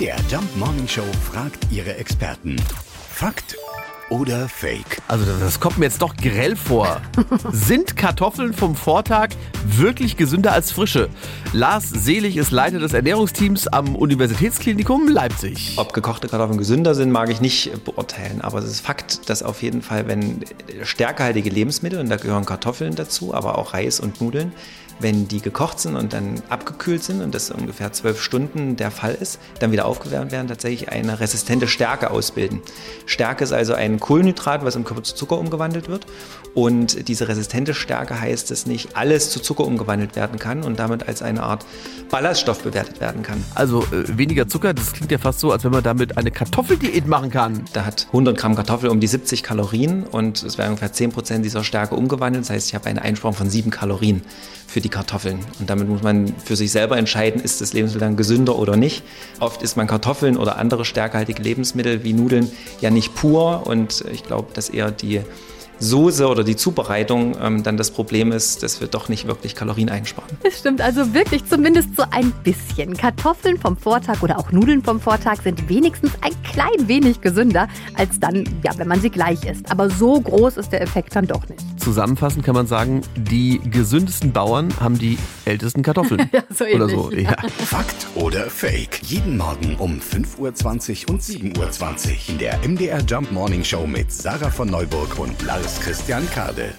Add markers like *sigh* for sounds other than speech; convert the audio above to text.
MDR Jump Morning Show fragt ihre Experten. Fakt oder Fake? Also das kommt mir jetzt doch grell vor. *laughs* Sind Kartoffeln vom Vortag wirklich gesünder als frische? Lars Selig ist Leiter des Ernährungsteams am Universitätsklinikum Leipzig. Ob gekochte Kartoffeln gesünder sind, mag ich nicht beurteilen. Aber es ist Fakt, dass auf jeden Fall, wenn stärkehaltige Lebensmittel, und da gehören Kartoffeln dazu, aber auch Reis und Nudeln, wenn die gekocht sind und dann abgekühlt sind und das ungefähr zwölf Stunden der Fall ist, dann wieder aufgewärmt werden, tatsächlich eine resistente Stärke ausbilden. Stärke ist also ein Kohlenhydrat, was im Körper zu Zucker umgewandelt wird. Und diese resistente Stärke heißt, dass nicht alles zu Zucker umgewandelt werden kann und damit als eine Art Ballaststoff bewertet werden kann. Also äh, weniger Zucker, das klingt ja fast so, als wenn man damit eine Kartoffeldiät machen kann. Da hat 100 Gramm Kartoffel um die 70 Kalorien und es wäre ungefähr 10 Prozent dieser Stärke umgewandelt. Das heißt, ich habe eine Einsparung von 7 Kalorien für die Kartoffeln. Und damit muss man für sich selber entscheiden, ist das Lebensmittel dann gesünder oder nicht. Oft isst man Kartoffeln oder andere stärkehaltige Lebensmittel wie Nudeln ja nicht pur und ich glaube, dass eher die Soße oder die Zubereitung ähm, dann das Problem ist, dass wir doch nicht wirklich Kalorien einsparen. Es stimmt also wirklich zumindest so ein bisschen. Kartoffeln vom Vortag oder auch Nudeln vom Vortag sind wenigstens ein klein wenig gesünder als dann, ja, wenn man sie gleich isst. Aber so groß ist der Effekt dann doch nicht. Zusammenfassend kann man sagen, die gesündesten Bauern haben die ältesten Kartoffeln. *laughs* ja, so ähnlich. Oder so, ja. Fakt oder Fake? Jeden Morgen um 5.20 Uhr und 7.20 Uhr in der MDR Jump Morning Show mit Sarah von Neuburg und Lars Christian Kade.